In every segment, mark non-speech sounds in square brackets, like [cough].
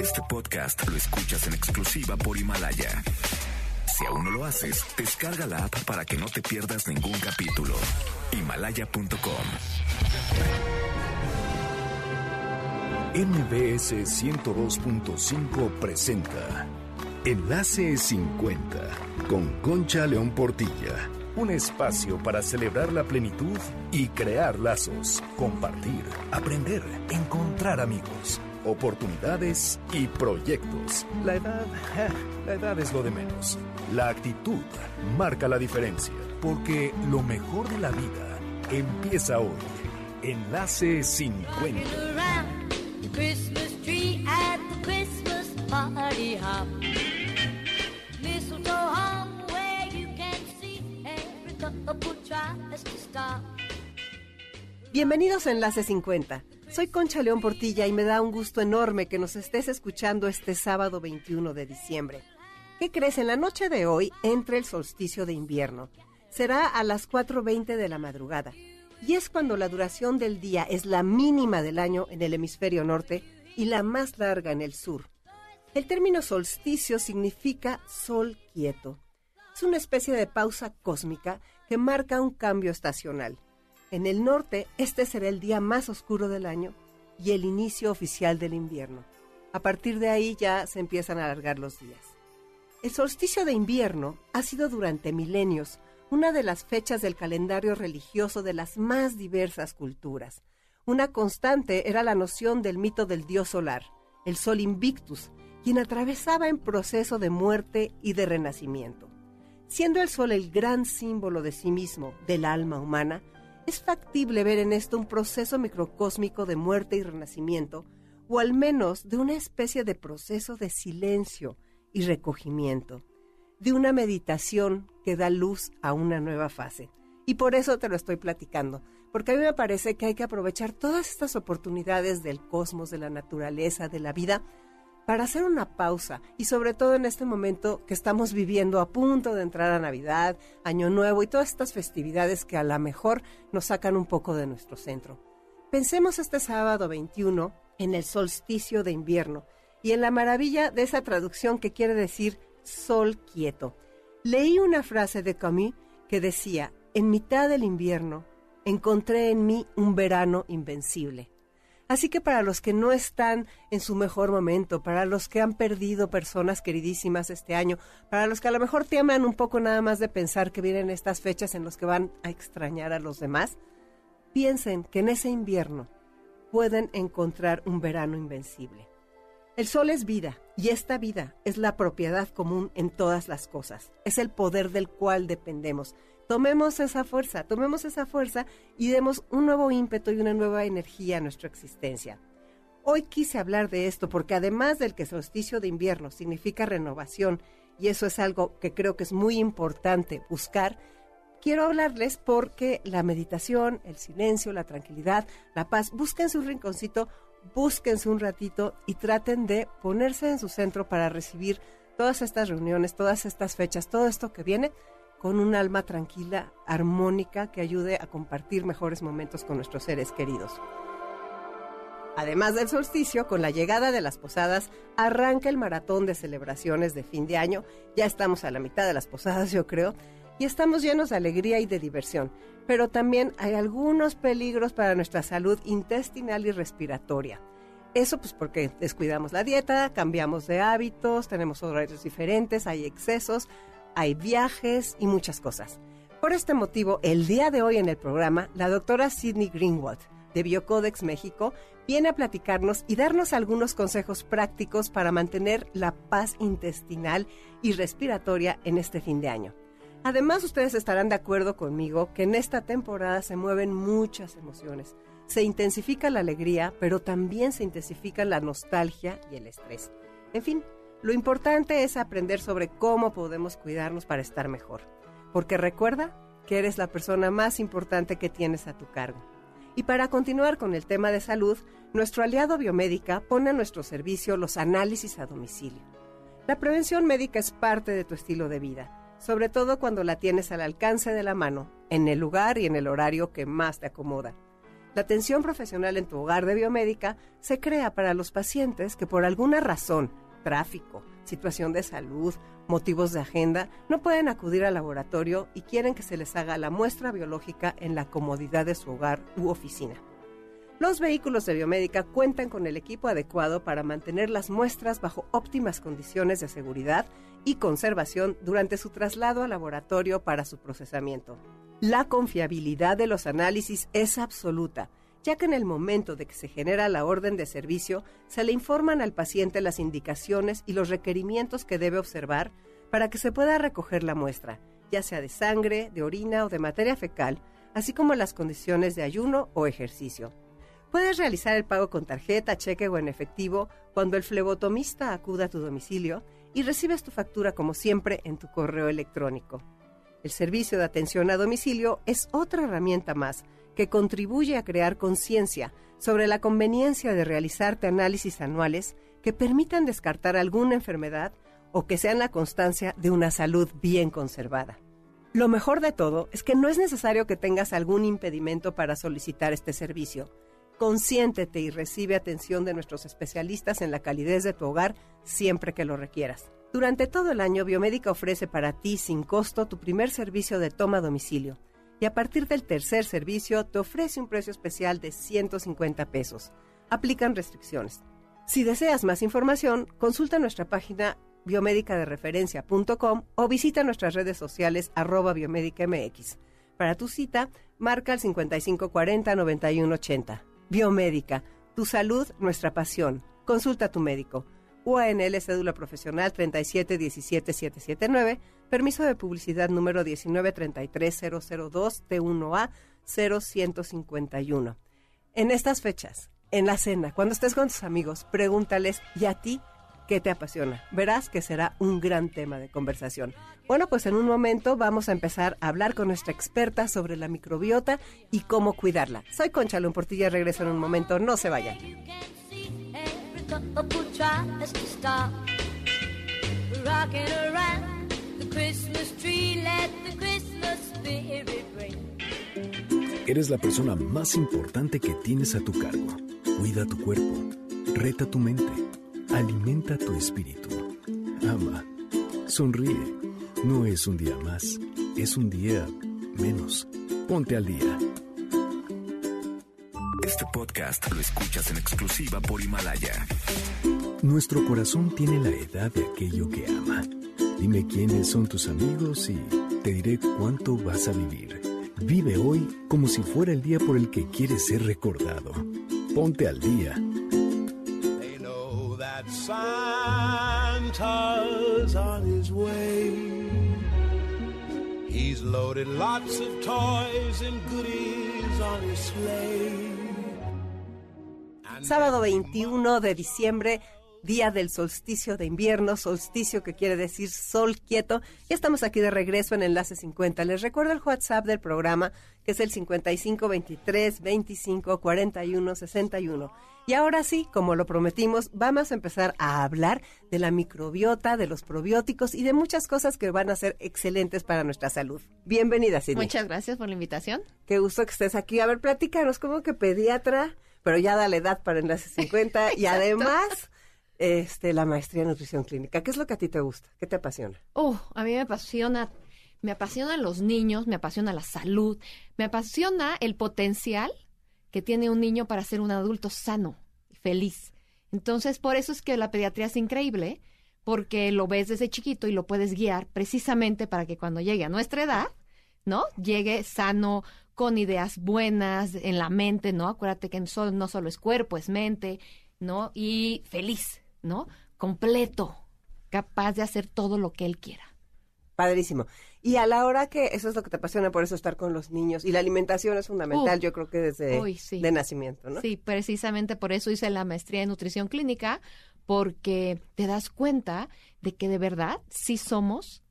Este podcast lo escuchas en exclusiva por Himalaya. Si aún no lo haces, descarga la app para que no te pierdas ningún capítulo. Himalaya.com. MBS 102.5 presenta Enlace 50 con Concha León Portilla. Un espacio para celebrar la plenitud y crear lazos, compartir, aprender, encontrar amigos, oportunidades y proyectos. La edad, la edad es lo de menos. La actitud marca la diferencia, porque lo mejor de la vida empieza hoy. Enlace 50. Christmas tree at the Christmas party hop. Mistletoe hung where you can see every couple tries to stop. Bienvenidos a Enlace 50. Soy Concha León Portilla y me da un gusto enorme que nos estés escuchando este sábado 21 de diciembre. ¿Qué crees? En la noche de hoy entra el solsticio de invierno. Será a las 4.20 de la madrugada. Y es cuando la duración del día es la mínima del año en el hemisferio norte y la más larga en el sur. El término solsticio significa sol quieto. Es una especie de pausa cósmica que marca un cambio estacional. En el norte, este será el día más oscuro del año y el inicio oficial del invierno. A partir de ahí ya se empiezan a alargar los días. El solsticio de invierno ha sido durante milenios una de las fechas del calendario religioso de las más diversas culturas. Una constante era la noción del mito del dios solar, el sol invictus, quien atravesaba en proceso de muerte y de renacimiento. Siendo el sol el gran símbolo de sí mismo, del alma humana, es factible ver en esto un proceso microcósmico de muerte y renacimiento, o al menos de una especie de proceso de silencio y recogimiento, de una meditación que da luz a una nueva fase. Y por eso te lo estoy platicando, porque a mí me parece que hay que aprovechar todas estas oportunidades del cosmos, de la naturaleza, de la vida, para hacer una pausa y sobre todo en este momento que estamos viviendo a punto de entrar a Navidad, Año Nuevo y todas estas festividades que a lo mejor nos sacan un poco de nuestro centro. Pensemos este sábado 21 en el solsticio de invierno y en la maravilla de esa traducción que quiere decir sol quieto. Leí una frase de Camus que decía, en mitad del invierno encontré en mí un verano invencible. Así que para los que no están en su mejor momento, para los que han perdido personas queridísimas este año, para los que a lo mejor teman un poco nada más de pensar que vienen estas fechas en las que van a extrañar a los demás, piensen que en ese invierno pueden encontrar un verano invencible. El sol es vida y esta vida es la propiedad común en todas las cosas. Es el poder del cual dependemos. Tomemos esa fuerza, tomemos esa fuerza y demos un nuevo ímpetu y una nueva energía a nuestra existencia. Hoy quise hablar de esto porque además del que solsticio de invierno significa renovación, y eso es algo que creo que es muy importante buscar, quiero hablarles porque la meditación, el silencio, la tranquilidad, la paz, busquen su rinconcito, búsquense un ratito y traten de ponerse en su centro para recibir todas estas reuniones, todas estas fechas, todo esto que viene con un alma tranquila, armónica, que ayude a compartir mejores momentos con nuestros seres queridos. Además del solsticio, con la llegada de las posadas, arranca el maratón de celebraciones de fin de año. Ya estamos a la mitad de las posadas, yo creo, y estamos llenos de alegría y de diversión. Pero también hay algunos peligros para nuestra salud intestinal y respiratoria. Eso pues porque descuidamos la dieta, cambiamos de hábitos, tenemos horarios diferentes, hay excesos, hay viajes y muchas cosas. Por este motivo, el día de hoy en el programa, la doctora Sidney Greenwald de Biocodex México viene a platicarnos y darnos algunos consejos prácticos para mantener la paz intestinal y respiratoria en este fin de año. Además, ustedes estarán de acuerdo conmigo que en esta temporada se mueven muchas emociones. Se intensifica la alegría, pero también se intensifica la nostalgia y el estrés. En fin, lo importante es aprender sobre cómo podemos cuidarnos para estar mejor. Porque recuerda que eres la persona más importante que tienes a tu cargo. Y para continuar con el tema de salud, nuestro aliado biomédica pone a nuestro servicio los análisis a domicilio. La prevención médica es parte de tu estilo de vida, sobre todo cuando la tienes al alcance de la mano, en el lugar y en el horario que más te acomoda. La atención profesional en tu hogar de biomédica se crea para los pacientes que por alguna razón, tráfico, situación de salud, motivos de agenda, no pueden acudir al laboratorio y quieren que se les haga la muestra biológica en la comodidad de su hogar u oficina. Los vehículos de biomédica cuentan con el equipo adecuado para mantener las muestras bajo óptimas condiciones de seguridad y conservación durante su traslado al laboratorio para su procesamiento. La confiabilidad de los análisis es absoluta, ya que en el momento de que se genera la orden de servicio, se le informan al paciente las indicaciones y los requerimientos que debe observar para que se pueda recoger la muestra, ya sea de sangre, de orina o de materia fecal, así como las condiciones de ayuno o ejercicio. Puedes realizar el pago con tarjeta, cheque o en efectivo cuando el flebotomista acuda a tu domicilio y recibes tu factura como siempre en tu correo electrónico. El servicio de atención a domicilio es otra herramienta más que contribuye a crear conciencia sobre la conveniencia de realizarte análisis anuales que permitan descartar alguna enfermedad o que sean la constancia de una salud bien conservada. Lo mejor de todo es que no es necesario que tengas algún impedimento para solicitar este servicio Consiéntete y recibe atención de nuestros especialistas en la calidez de tu hogar siempre que lo requieras. Durante todo el año, Biomédica ofrece para ti sin costo tu primer servicio de toma a domicilio y a partir del tercer servicio te ofrece un precio especial de 150 pesos. Aplican restricciones. Si deseas más información, consulta nuestra página biomédicadereferencia.com o visita nuestras redes sociales arroba MX. Para tu cita, marca el 5540 9180. Biomédica, tu salud, nuestra pasión. Consulta a tu médico. UANL Cédula Profesional 3717779, permiso de publicidad número 1933002 T1A 0151. En estas fechas, en la cena, cuando estés con tus amigos, pregúntales, ¿y a ti qué te apasiona? Verás que será un gran tema de conversación. Bueno, pues en un momento vamos a empezar a hablar con nuestra experta sobre la microbiota y cómo cuidarla. Soy Concha León Portilla, regreso en un momento, no se vayan. Eres la persona más importante que tienes a tu cargo. Cuida tu cuerpo, reta tu mente, alimenta tu espíritu, ama, sonríe no es un día más, es un día menos. Ponte al día. Este podcast lo escuchas en exclusiva por Himalaya. Nuestro corazón tiene la edad de aquello que ama. Dime quiénes son tus amigos y te diré cuánto vas a vivir. Vive hoy como si fuera el día por el que quieres ser recordado. Ponte al día. Santa's on his way. He's loaded lots of toys and goodies on his sleigh. Sábado 21 de diciembre, día del solsticio de invierno, solsticio que quiere decir sol quieto. Ya estamos aquí de regreso en Enlace 50. Les recuerdo el WhatsApp del programa, que es el 5523 25 41 61. Y ahora sí, como lo prometimos, vamos a empezar a hablar de la microbiota, de los probióticos y de muchas cosas que van a ser excelentes para nuestra salud. Bienvenida, Cindy. Muchas gracias por la invitación. Qué gusto que estés aquí. A ver, platícanos, como que pediatra, pero ya da la edad para Enlace 50 y [laughs] además este, la maestría en nutrición clínica. ¿Qué es lo que a ti te gusta? ¿Qué te apasiona? Oh, a mí me apasiona, me apasionan los niños, me apasiona la salud, me apasiona el potencial que tiene un niño para ser un adulto sano y feliz. Entonces, por eso es que la pediatría es increíble, porque lo ves desde chiquito y lo puedes guiar precisamente para que cuando llegue a nuestra edad, ¿no? Llegue sano, con ideas buenas en la mente, ¿no? Acuérdate que no solo es cuerpo, es mente, ¿no? Y feliz, ¿no? Completo, capaz de hacer todo lo que él quiera. Padrísimo. Y a la hora que eso es lo que te apasiona, por eso estar con los niños. Y la alimentación es fundamental, yo creo que desde de nacimiento, ¿no? Sí, precisamente por eso hice la maestría en nutrición clínica, porque te das cuenta de que de verdad sí somos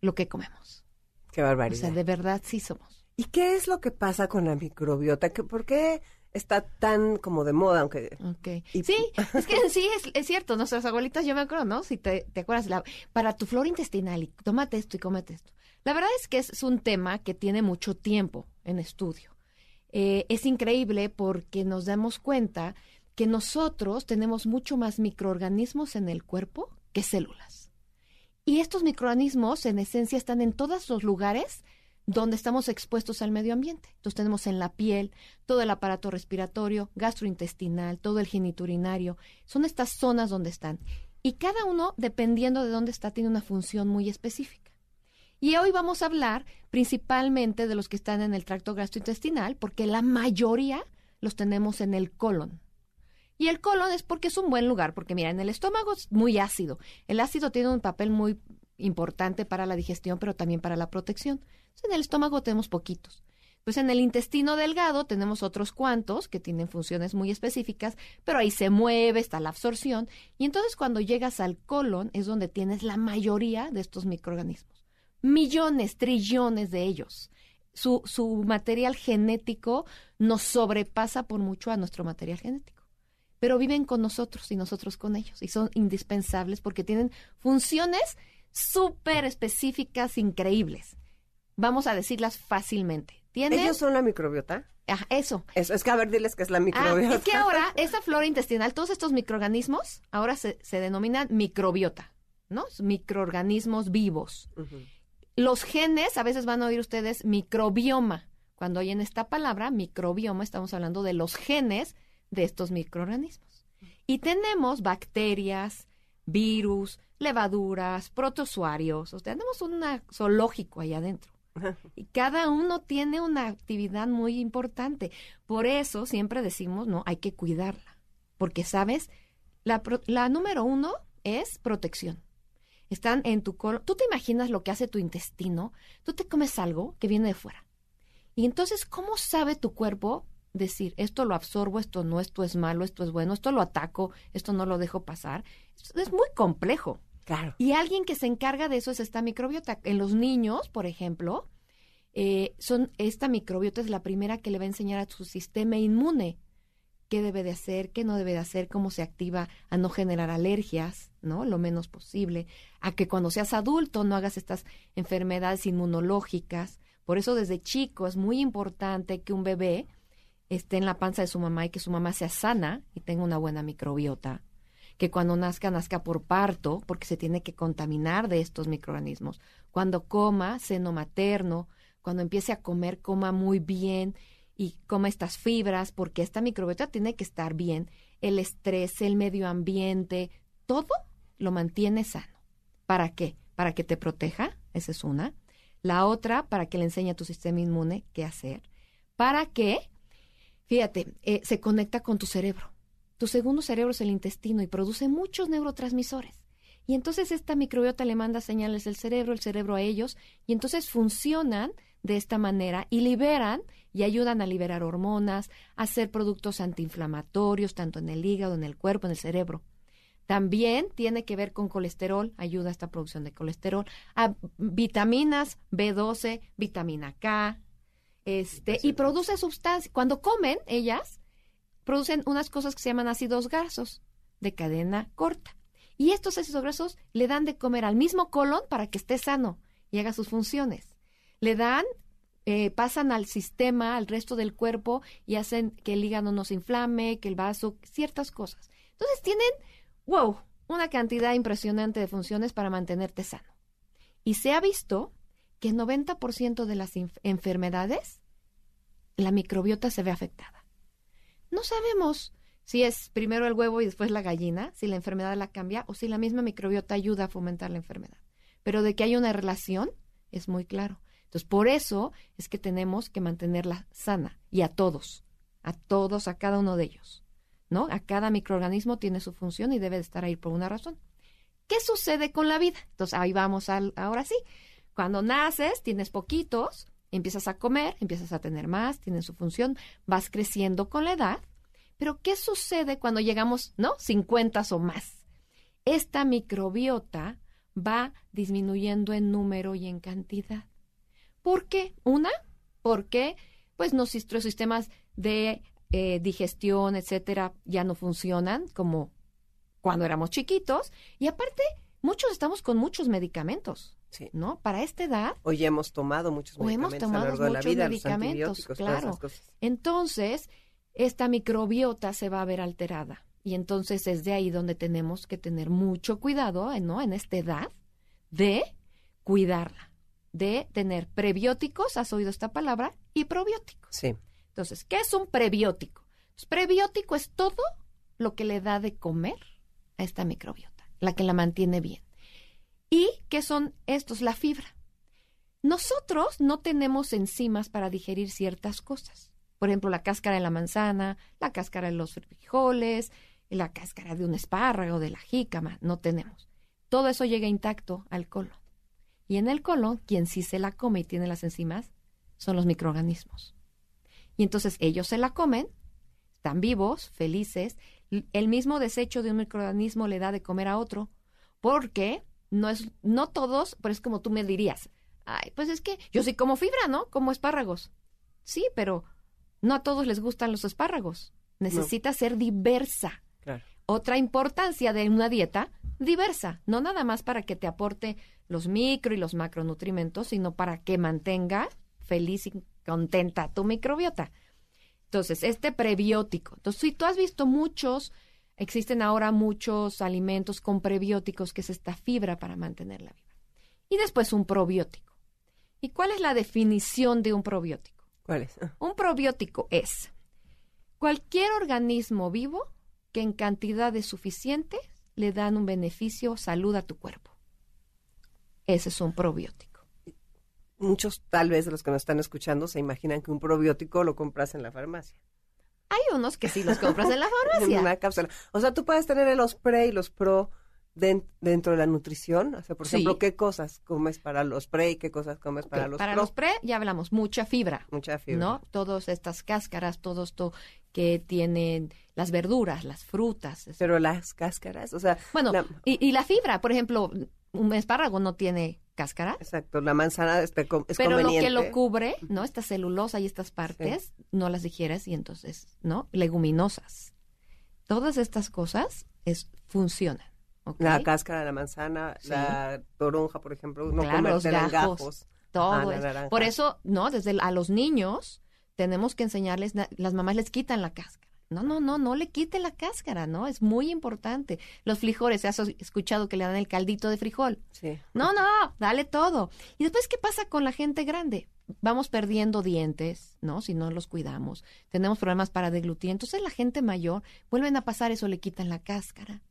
lo que comemos. Qué barbaridad. O sea, de verdad sí somos. ¿Y qué es lo que pasa con la microbiota? ¿Por qué está tan como de moda, aunque... Okay. Sí, es que sí, es, cierto, nuestras abuelitas, yo me acuerdo, ¿no? Si te, te acuerdas, la, para tu flora intestinal, y tómate esto y cómete esto. La verdad es que es, un tema que tiene mucho tiempo en estudio. eh, es increíble porque nos damos cuenta que nosotros tenemos mucho más microorganismos en el cuerpo que células. Y estos microorganismos, en esencia, están en todos los lugares donde estamos expuestos al medio ambiente. Entonces tenemos en la piel todo el aparato respiratorio, gastrointestinal, todo el geniturinario. Son estas zonas donde están. Y cada uno, dependiendo de dónde está, tiene una función muy específica. Y hoy vamos a hablar principalmente de los que están en el tracto gastrointestinal, porque la mayoría los tenemos en el colon. Y el colon es porque es un buen lugar, porque mira, en el estómago es muy ácido. El ácido tiene un papel muy importante para la digestión, pero también para la protección. en el estómago tenemos poquitos. Pues en el intestino delgado tenemos otros cuantos que tienen funciones muy específicas, pero ahí se mueve, está la absorción, y entonces cuando llegas al colon es donde tienes la mayoría de estos microorganismos. Millones, trillones de ellos. Su, su material genético nos sobrepasa por mucho a nuestro material genético. Pero viven con nosotros y nosotros con ellos, y son indispensables porque tienen funciones súper específicas, increíbles. Vamos a decirlas fácilmente. ¿Ellos son la microbiota? Ah, eso. Eso, es que a ver, diles que es la microbiota. Ah, es que ahora, [laughs] esa flora intestinal, todos estos microorganismos, ahora se, denominan microbiota, ¿no? Microorganismos vivos. Los genes, a veces van a oír ustedes microbioma. Cuando oyen esta palabra, microbioma, estamos hablando de los genes de estos microorganismos. Y tenemos bacterias, virus, levaduras, protozoarios, o sea, tenemos un zoológico ahí adentro. [laughs] Y cada uno tiene una actividad muy importante. Por eso siempre decimos, no, hay que cuidarla. Porque, ¿sabes? La, la número uno es protección. Están en tu colon. Tú te imaginas lo que hace tu intestino. Tú te comes algo que viene de fuera. Y entonces, ¿cómo sabe tu cuerpo decir, esto lo absorbo, esto no, esto es malo, esto es bueno, esto lo ataco, esto no lo dejo pasar? Es muy complejo. Y alguien que se encarga de eso es esta microbiota. En los niños, por ejemplo, eh, son esta microbiota es la primera que le va a enseñar a su sistema inmune qué debe de hacer, qué no debe de hacer, cómo se activa a no generar alergias, ¿no? Lo menos posible, a que cuando seas adulto no hagas estas enfermedades inmunológicas. Por eso desde chico es muy importante que un bebé esté en la panza de su mamá y que su mamá sea sana y tenga una buena microbiota que cuando nazca, nazca por parto, porque se tiene que contaminar de estos microorganismos. Cuando coma, seno materno, cuando empiece a comer, coma muy bien y coma estas fibras, porque esta microbiota tiene que estar bien. El estrés, el medio ambiente, todo lo mantiene sano. ¿Para qué? Para que te proteja, esa es una. La otra, para que le enseñe a tu sistema inmune qué hacer. Para que, fíjate, eh, se conecta con tu cerebro. Tu segundo cerebro es el intestino y produce muchos neurotransmisores. Y entonces esta microbiota le manda señales del cerebro, el cerebro a ellos, y entonces funcionan de esta manera y liberan y ayudan a liberar hormonas, a hacer productos antiinflamatorios, tanto en el hígado, en el cuerpo, en el cerebro. También tiene que ver con colesterol, ayuda a esta producción de colesterol, a vitaminas B12, vitamina K, este, y produce sustancias. Cuando comen ellas, producen unas cosas que se llaman ácidos grasos de cadena corta. Y estos ácidos grasos le dan de comer al mismo colon para que esté sano y haga sus funciones. Le dan, eh, pasan al sistema, al resto del cuerpo y hacen que el hígado no se inflame, que el vaso, ciertas cosas. Entonces tienen, wow, una cantidad impresionante de funciones para mantenerte sano. Y se ha visto que el 90% de las enfermedades, la microbiota se ve afectada. No sabemos si es primero el huevo y después la gallina, si la enfermedad la cambia o si la misma microbiota ayuda a fomentar la enfermedad. Pero de que hay una relación es muy claro. Entonces, por eso es que tenemos que mantenerla sana y a todos, a todos, a cada uno de ellos. ¿No? A cada microorganismo tiene su función y debe de estar ahí por una razón. ¿Qué sucede con la vida? Entonces, ahí vamos al, ahora sí. Cuando naces, tienes poquitos, Empiezas a comer, empiezas a tener más, tienen su función, vas creciendo con la edad. Pero ¿qué sucede cuando llegamos, no, 50 o más? Esta microbiota va disminuyendo en número y en cantidad. ¿Por qué? Una, porque pues nuestros sistemas de eh, digestión, etcétera, ya no funcionan como cuando éramos chiquitos. Y aparte, muchos estamos con muchos medicamentos Sí. ¿no? Para esta edad, O ya hemos tomado muchos O hemos medicamentos a tomado lo largo de la muchos vida, medicamentos, claro. entonces esta microbiota se va a ver alterada. Y entonces es de ahí donde tenemos que tener mucho cuidado, ¿eh? ¿no? En esta edad, de cuidarla, de tener prebióticos, has oído esta palabra, y probióticos. Sí. Entonces, ¿qué es un prebiótico? Pues, prebiótico es todo lo que le da de comer a esta microbiota, la que la mantiene bien. ¿Y qué son estos? La fibra. Nosotros no tenemos enzimas para digerir ciertas cosas. Por ejemplo, la cáscara de la manzana, la cáscara de los frijoles, la cáscara de un espárrago, de la jícama, no tenemos. Todo eso llega intacto al colon. Y en el colon, quien sí se la come y tiene las enzimas, son los microorganismos. Y entonces ellos se la comen, están vivos, felices. El mismo desecho de un microorganismo le da de comer a otro, porque no es, no todos, pero es como tú me dirías, ay, pues es que yo sí como fibra, ¿no? Como espárragos. Sí, pero no a todos les gustan los espárragos. Necesita ser diversa. Claro. Otra importancia de una dieta diversa, no nada más para que te aporte los micro y los macronutrimentos, sino para que mantenga feliz y contenta tu microbiota. Entonces, este prebiótico. Entonces, si tú has visto muchos, existen ahora muchos alimentos con prebióticos, que es esta fibra para mantenerla viva. Y después un probiótico. ¿Y cuál es la definición de un probiótico? ¿Cuál es? Ah, Un probiótico es cualquier organismo vivo que en cantidades suficientes le dan un beneficio, salud a tu cuerpo. Ese es un probiótico. Muchos, tal vez, de los que nos están escuchando se imaginan que un probiótico lo compras en la farmacia. Hay unos que sí los compras en la [laughs] En farmacia. una cápsula. O sea, tú puedes tener los pre y los pro den- dentro de la nutrición. O sea, por Sí. ejemplo, ¿qué cosas comes para los pre y qué cosas comes para los para pro? los pre ya hablamos, mucha fibra. Mucha fibra. ¿no? Todas estas cáscaras, todo esto que tienen las verduras, las frutas. Pero las cáscaras, o sea, bueno, la- y, y la fibra, por ejemplo, un espárrago no tiene cáscara, exacto, la manzana es, es pero lo conveniente. que lo cubre, ¿no? Esta celulosa y estas partes, no las digieres y entonces, ¿no? Leguminosas. Todas estas cosas es, funcionan. La cáscara de la manzana, Sí. la toronja, por ejemplo, no Claro, los gajos. gajos. Todo Ah, es-. Por eso, ¿no? Desde a los niños tenemos que enseñarles, las mamás les quitan la cáscara. No, no, no, no le quite la cáscara, ¿no? Es muy importante. Los frijoles, ¿has escuchado que le dan el caldito de frijol? Sí. No, no, dale todo. Y después, ¿qué pasa con la gente grande? Vamos perdiendo dientes, ¿no? Si no los cuidamos. Tenemos problemas para deglutir. Entonces, la gente mayor vuelven a pasar eso, le quitan la cáscara,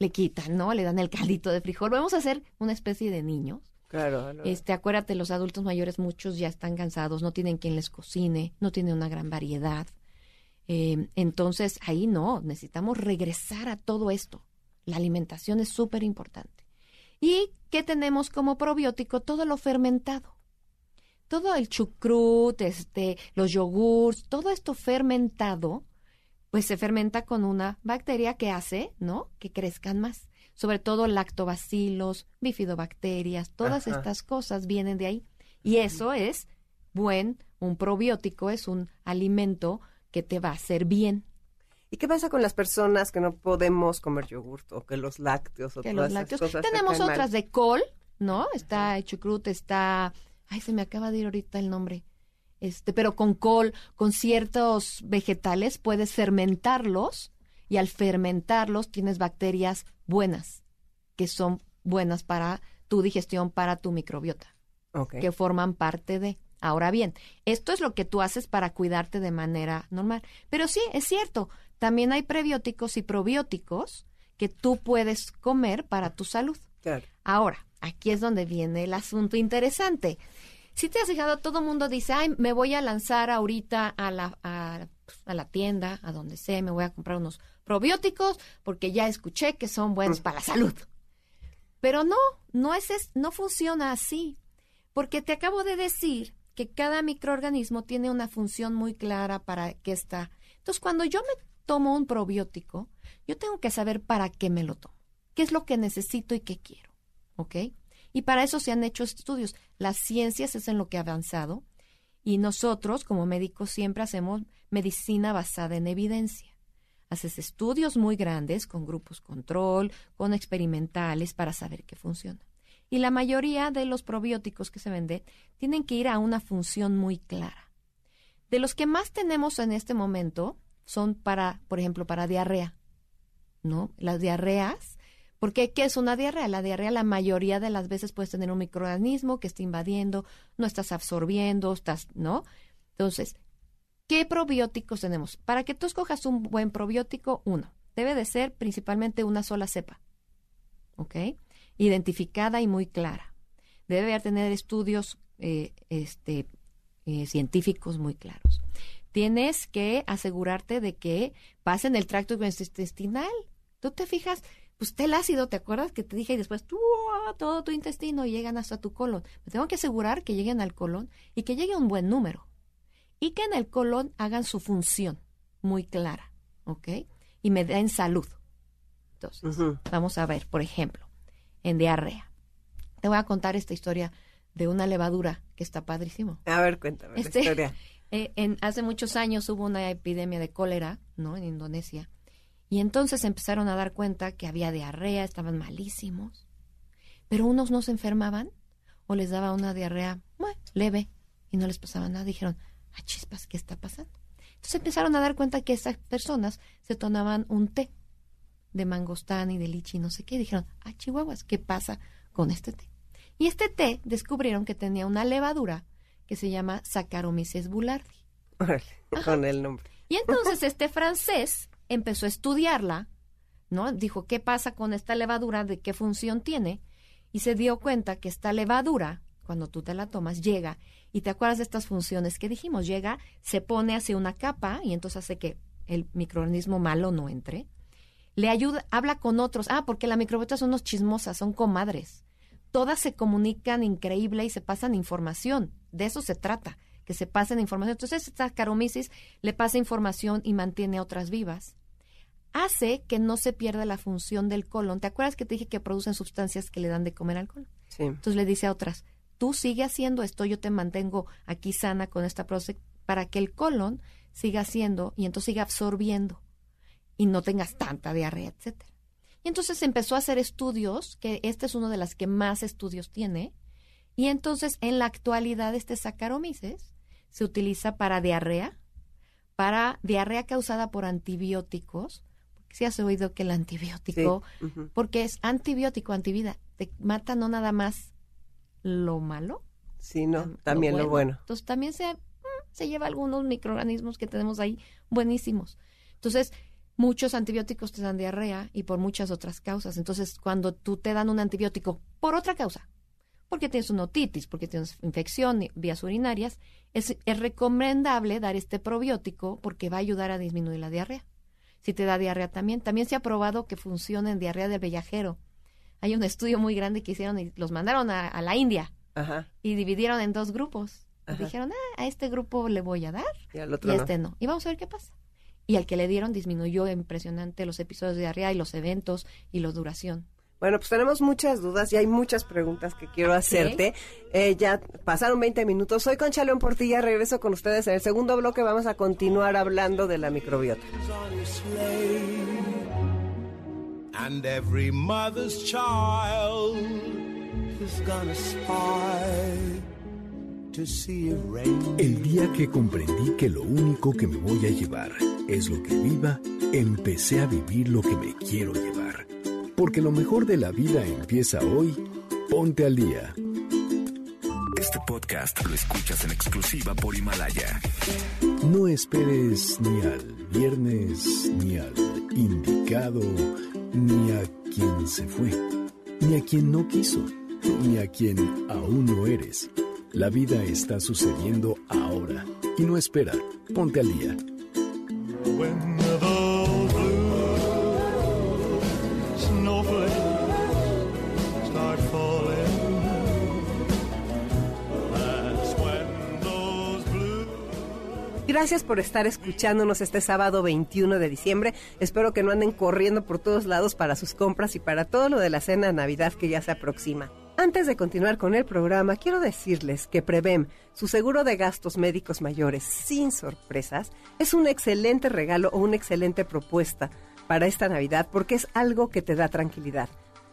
le quitan, ¿no? Le dan el caldito de frijol. Vamos a ser una especie de niños. Claro. lo- Este, acuérdate, los adultos mayores, muchos ya están cansados, no tienen quien les cocine, no tienen una gran variedad. Eh, entonces, ahí no, necesitamos regresar a todo esto. La alimentación es súper importante. ¿Y qué tenemos como probiótico? Todo lo fermentado. Todo el chucrut, este, los yogurts, todo esto fermentado, pues se fermenta con una bacteria que hace, ¿no? Que crezcan más. Sobre todo lactobacilos, bifidobacterias, todas Ajá. estas cosas vienen de ahí. Y eso es buen, un probiótico es un alimento que te va a hacer bien. ¿Y qué pasa con las personas que no podemos comer yogurt o que los lácteos o que todas los esas lácteos. cosas Tenemos mal? otras de col, ¿no? Está el chucrut, está, ay, se me acaba de ir ahorita el nombre. Este, pero con col, con ciertos vegetales puedes fermentarlos y al fermentarlos tienes bacterias buenas que son buenas para tu digestión, para tu microbiota, Ok. que forman parte de. Ahora bien, esto es lo que tú haces para cuidarte de manera normal. Pero sí, es cierto, también hay prebióticos y probióticos que tú puedes comer para tu salud. Claro. Ahora, aquí es donde viene el asunto interesante. Si te has fijado, todo el mundo dice, ay, me voy a lanzar ahorita a la, a, a la tienda, a donde sea, me voy a comprar unos probióticos porque ya escuché que son buenos para la salud. Pero no, no, es, es- no funciona así, porque te acabo de decir que cada microorganismo tiene una función muy clara para qué está. Entonces, cuando yo me tomo un probiótico, yo tengo que saber para qué me lo tomo, qué es lo que necesito y qué quiero, ¿ok? Y para eso se han hecho estudios. Las ciencias es en lo que ha avanzado y nosotros como médicos siempre hacemos medicina basada en evidencia. Haces estudios muy grandes con grupos control, con experimentales para saber qué funciona. Y la mayoría de los probióticos que se venden tienen que ir a una función muy clara. De los que más tenemos en este momento son para, por ejemplo, para diarrea, ¿no? Las diarreas, porque ¿qué es una diarrea? La diarrea la mayoría de las veces puedes tener un microorganismo que está invadiendo, no estás absorbiendo, estás, ¿no? Entonces, ¿qué probióticos tenemos? Para que tú escojas un buen probiótico, uno, debe de ser principalmente una sola cepa, ¿ok? Identificada y muy clara. Debe tener estudios eh, este, eh, científicos muy claros. Tienes que asegurarte de que pase en el tracto intestinal. Tú te fijas, pues el ácido, ¿te acuerdas que te dije? Y después tú, todo tu intestino llegan hasta tu colon. Me tengo que asegurar que lleguen al colon y que llegue un buen número. Y que en el colon hagan su función muy clara, ¿ok? Y me den salud. Entonces, vamos a ver, por ejemplo, en diarrea. Te voy a contar esta historia de una levadura que está padrísimo. A ver, cuéntame Este, la historia. [laughs] eh, en, hace muchos años hubo una epidemia de cólera, ¿no? En Indonesia. Y entonces empezaron a dar cuenta que había diarrea, estaban malísimos. Pero unos no se enfermaban o les daba una diarrea bueno, leve y no les pasaba nada. Dijeron, ah, chispas, ¿qué está pasando? Entonces empezaron a dar cuenta que esas personas se tomaban un té de mangostán y de lichi, no sé qué. Dijeron, ah, chihuahuas, ¿qué pasa con este té? Y este té descubrieron que tenía una levadura que se llama Saccharomyces boulardii. Con el nombre. Y entonces este francés empezó a estudiarla, ¿no? Dijo, ¿qué pasa con esta levadura? ¿De qué función tiene? Y se dio cuenta que esta levadura, cuando tú te la tomas, llega, y te acuerdas de estas funciones que dijimos, llega, se pone hacia una capa y entonces hace que el microorganismo malo no entre. Le ayuda, habla con otros. Ah, porque la microbiota son unos chismosas, son comadres. Todas se comunican increíble y se pasan información. De eso se trata, que se pasen información. Entonces, esta caromisis le pasa información y mantiene a otras vivas. Hace que no se pierda la función del colon. ¿Te acuerdas que te dije que producen sustancias que le dan de comer al colon? Sí. Entonces le dice a otras, tú sigue haciendo esto, yo te mantengo aquí sana con esta proce para que el colon siga haciendo y entonces siga absorbiendo y no tengas tanta diarrea, etcétera. Y entonces empezó a hacer estudios, que este es uno de las que más estudios tiene, y entonces en la actualidad este Saccharomyces se utiliza para diarrea, para diarrea causada por antibióticos, porque si has oído que el antibiótico, Sí, porque es antibiótico, antivida, te mata no nada más lo malo, Sí, no, tam- también lo bueno. Entonces también se, mm, se lleva algunos microorganismos que tenemos ahí buenísimos. Entonces, muchos antibióticos te dan diarrea y por muchas otras causas. Entonces, cuando tú te dan un antibiótico por otra causa, porque tienes una otitis, porque tienes infección, vías urinarias, es, es recomendable dar este probiótico porque va a ayudar a disminuir la diarrea. Si te da diarrea también, también se ha probado que funciona en diarrea del vellajero. Hay un estudio muy grande que hicieron y los mandaron a, a la India Ajá. y dividieron en dos grupos. Dijeron, ah, a este grupo le voy a dar Y al y otro a no. este no. Y vamos a ver qué pasa. Y al que le dieron disminuyó impresionante los episodios de diarrea y los eventos y la duración. Bueno, pues tenemos muchas dudas y hay muchas preguntas que quiero hacerte. Eh, ya pasaron 20 minutos. Soy Concha León Portilla. Regreso con ustedes en el segundo bloque. Vamos a continuar hablando de la microbiota. on a sleigh, and every mother's child is gonna spy to see a rain. El día que comprendí que lo único que me voy a llevar es lo que viva, empecé a vivir lo que me quiero llevar. Porque lo mejor de la vida empieza hoy. Ponte al día. Este podcast lo escuchas en exclusiva por Himalaya. No esperes ni al viernes, ni al indicado, ni a quien se fue, ni a quien no quiso, ni a quien aún no eres. La vida está sucediendo ahora y no espera. Ponte al día. Gracias por estar escuchándonos este sábado 21 de diciembre. Espero que no anden corriendo por todos lados para sus compras y para todo lo de la cena de Navidad que ya se aproxima. Antes de continuar con el programa, quiero decirles que Prevem, su seguro de gastos médicos mayores sin sorpresas, es un excelente regalo o una excelente propuesta para esta Navidad porque es algo que te da tranquilidad.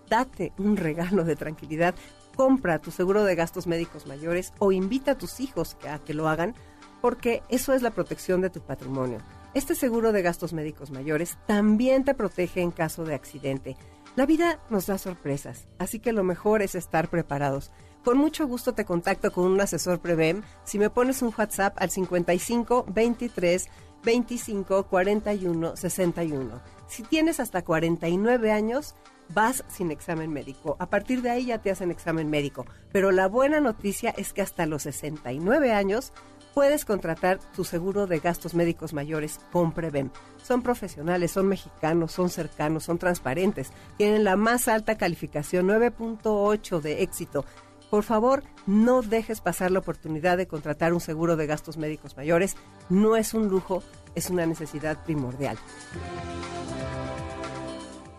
Date un regalo de tranquilidad compra tu seguro de gastos médicos mayores o invita a tus hijos a que lo hagan porque eso es la protección de tu patrimonio. Este seguro de gastos médicos mayores también te protege en caso de accidente. La vida nos da sorpresas, así que lo mejor es estar preparados. Con mucho gusto te contacto con un asesor Prevem si me pones un WhatsApp al 55 23 25 41 61. Si tienes hasta 49 años, vas sin examen médico. A partir de ahí ya te hacen examen médico. Pero la buena noticia es que hasta los 69 años puedes contratar tu seguro de gastos médicos mayores con Prevem. Son profesionales, son mexicanos, son cercanos, son transparentes, tienen la más alta calificación, 9.8 de éxito. Por favor, no dejes pasar la oportunidad de contratar un seguro de gastos médicos mayores. No es un lujo, es una necesidad primordial.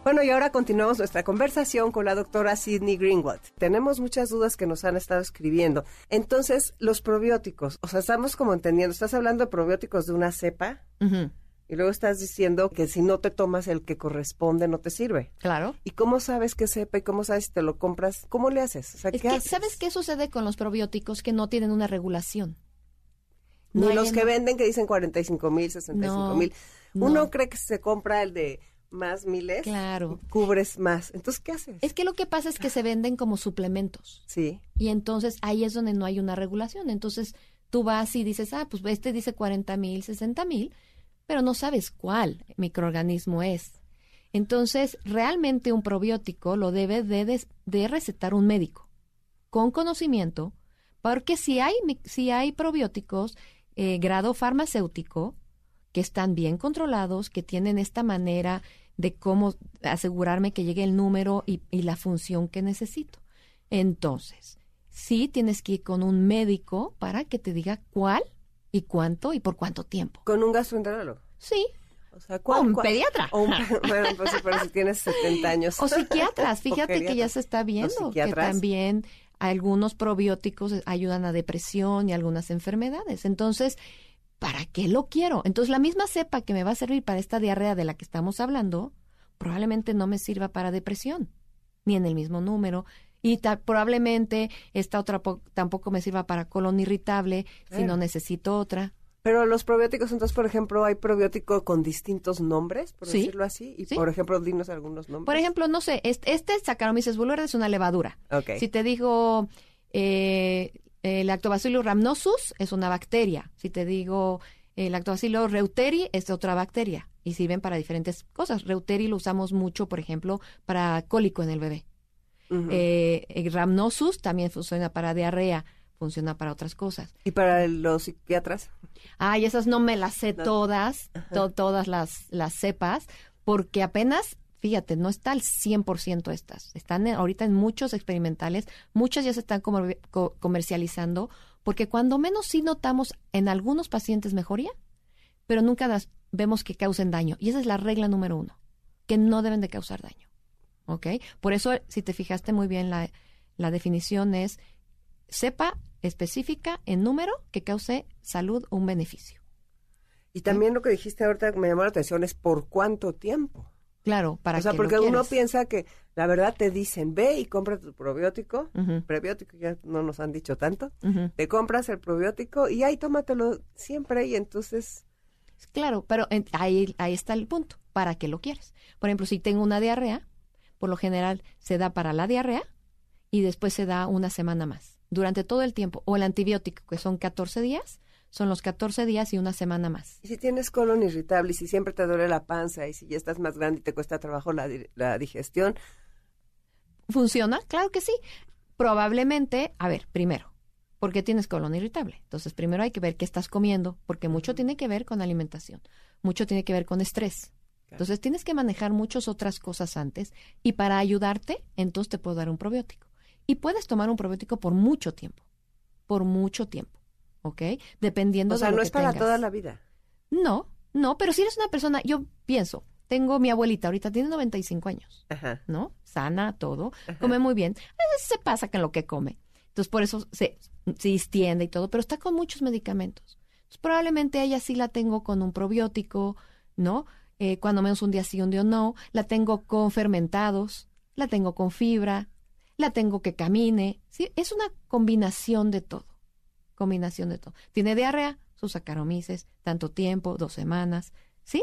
Bueno, y ahora continuamos nuestra conversación con la doctora Sidney Greenwald. Tenemos muchas dudas que nos han estado escribiendo. Entonces, los probióticos, o sea, estamos como entendiendo, estás hablando de probióticos de una cepa y luego estás diciendo que si no te tomas el que corresponde no te sirve. Claro. ¿Y cómo sabes qué cepa y cómo sabes si te lo compras? ¿Cómo le haces? O sea, Es ¿qué que, haces? ¿sabes qué sucede con los probióticos que no tienen una regulación? Ni No hay los en- que venden que dicen 45 mil, 65 mil. No, Uno no. cree que se compra el de más miles. Claro. Cubres más. Entonces, ¿qué haces? Es que lo que pasa es que se venden como suplementos. Sí. Y entonces ahí es donde no hay una regulación. Entonces tú vas y dices, ah, pues este dice 40 mil, 60 mil, pero no sabes cuál microorganismo es. Entonces, realmente un probiótico lo debe de, de recetar un médico con conocimiento, porque si hay, si hay probióticos eh, grado farmacéutico que están bien controlados, que tienen esta manera de cómo asegurarme que llegue el número y, y la función que necesito. Entonces, sí tienes que ir con un médico para que te diga cuál y cuánto y por cuánto tiempo. Con un gastroenterólogo. Sí, O sea, o ¿cuál- un cuál- pediatra. o un- [laughs] bueno, pues, pero si tienes 70 años. O psiquiatras, [laughs] O fíjate que ya se está viendo que también algunos probióticos ayudan a depresión y algunas enfermedades. Entonces, ¿para qué lo quiero? Entonces, la misma cepa que me va a servir para esta diarrea de la que estamos hablando, probablemente no me sirva para depresión, ni en el mismo número. Y ta- probablemente esta otra po- tampoco me sirva para colon irritable, si no Claro. necesito otra. Pero los probióticos, entonces, por ejemplo, hay probiótico con distintos nombres, por Sí. decirlo así. Y, Sí. por ejemplo, dinos algunos nombres. Por ejemplo, no sé, este, este Saccharomyces es una levadura. Ok. Si te digo eh, el Lactobacillus rhamnosus es una bacteria. Si te digo el Lactobacillus reuteri es otra bacteria y sirven para diferentes cosas. Reuteri lo usamos mucho, por ejemplo, para cólico en el bebé. Eh, el rhamnosus también funciona para diarrea, funciona para otras cosas. ¿Y para los psiquiatras? Ay, esas no me las sé No. todas, to- todas las, las cepas, porque apenas, fíjate, no está al 100% estas. Están en- ahorita en muchos experimentales, muchas ya se están comer- co- comercializando, porque cuando menos sí notamos en algunos pacientes mejoría, pero nunca las vemos que causen daño. Y esa es la regla número uno, que no deben de causar daño. ¿Ok? Por eso, si te fijaste muy bien, la, definición es cepa específica en número que cause salud o un beneficio. Y también lo que dijiste ahorita me llamó la atención es por cuánto tiempo. Claro, para o sea, que porque lo uno piensa que la verdad te dicen, ve y compra tu probiótico. Ujú, Prebiótico ya no nos han dicho tanto. Te compras el probiótico y ahí tómatelo siempre y entonces... Claro, pero en- ahí, ahí está el punto. ¿Para qué lo quieres? Por ejemplo, si tengo una diarrea, por lo general se da para la diarrea y después se da una semana más. Durante todo el tiempo. O el antibiótico, que son 14 días, son los 14 días y una semana más. Y si tienes colon irritable y si siempre te duele la panza y si ya estás más grande y te cuesta trabajo la, di- la digestión, ¿Funciona? Claro que sí. Probablemente, a ver, primero, porque tienes colon irritable. Entonces, primero hay que ver qué estás comiendo, porque mucho tiene que ver con alimentación, mucho tiene que ver con estrés. Entonces, tienes que manejar muchas otras cosas antes y para ayudarte, entonces te puedo dar un probiótico. Y puedes tomar un probiótico por mucho tiempo, por mucho tiempo, ¿ok? Dependiendo o sea, de lo no que es para tengas. toda la vida. No, no, pero si eres una persona, yo pienso, tengo mi abuelita, ahorita tiene 95 años. Ajá. ¿no? Sana, todo, come muy bien. A veces se pasa con lo que come. Entonces, por eso se, se distiende y todo, pero está con muchos medicamentos. Entonces, probablemente ella sí la tengo con un probiótico, ¿no? Eh, cuando menos un día sí, un día no. La tengo con fermentados, la tengo con fibra, la tengo que camine. ¿sí? Es una combinación de todo. Combinación de todo. Tiene diarrea, sus sacaromices, tanto tiempo, dos semanas. ¿Sí?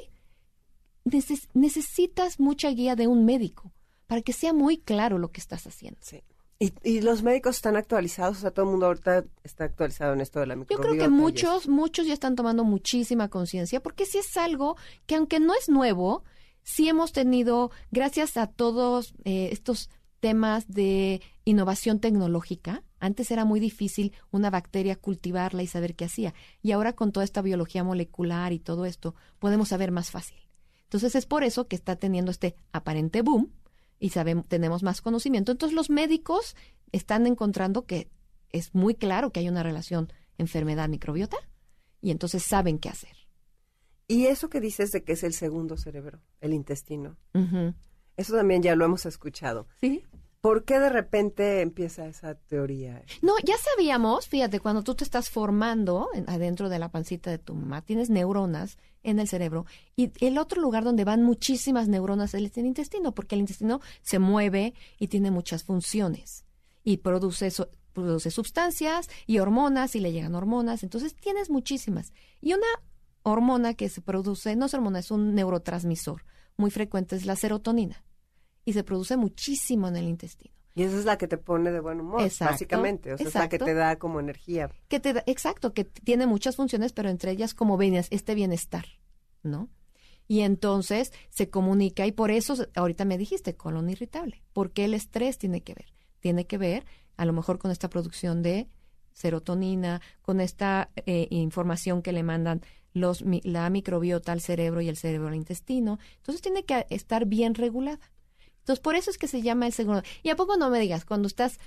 Neces- necesitas mucha guía de un médico para que sea muy claro lo que estás haciendo. Sí. Y, y los médicos están actualizados, o sea, todo el mundo ahorita está actualizado en esto de la Yo microbiota. creo y que muchos, muchos ya están tomando muchísima conciencia, porque sí es algo que aunque no es nuevo, sí hemos tenido, gracias a todos eh, estos temas de innovación tecnológica, antes era muy difícil una bacteria cultivarla y saber qué hacía, y ahora con toda esta biología molecular y todo esto, podemos saber más fácil. Entonces es por eso que está teniendo este aparente boom y sabemos, tenemos más conocimiento. Entonces los médicos están encontrando que es muy claro que hay una relación enfermedad-microbiota y entonces saben qué hacer. Y eso que dices de que es el segundo cerebro, el intestino. Eso también ya lo hemos escuchado. ¿Sí? ¿Por qué de repente empieza esa teoría? No, ya sabíamos, fíjate, cuando tú te estás formando en- adentro de la pancita de tu mamá, tienes neuronas en el cerebro y el otro lugar donde van muchísimas neuronas es el intestino, porque el intestino se mueve y tiene muchas funciones y produce, so- produce sustancias y hormonas y le llegan hormonas, entonces tienes muchísimas. Y una hormona que se produce, no es hormona, es un neurotransmisor muy frecuente, es la serotonina y se produce muchísimo en el intestino. Y esa es la que te pone de buen humor, Exacto, básicamente. O sea, es la que te da como energía. que te da, exacto, que tiene muchas funciones, pero entre ellas como venías, este bienestar, ¿no? Y entonces se comunica y por eso, ahorita me dijiste, colon irritable, porque el estrés tiene que ver, tiene que ver a lo mejor con esta producción de serotonina, con esta eh, información que le mandan los, mi- la microbiota al cerebro y el cerebro al intestino. Entonces tiene que estar bien regulada. Entonces por eso es que se llama el segundo. Y a poco no me digas, cuando estás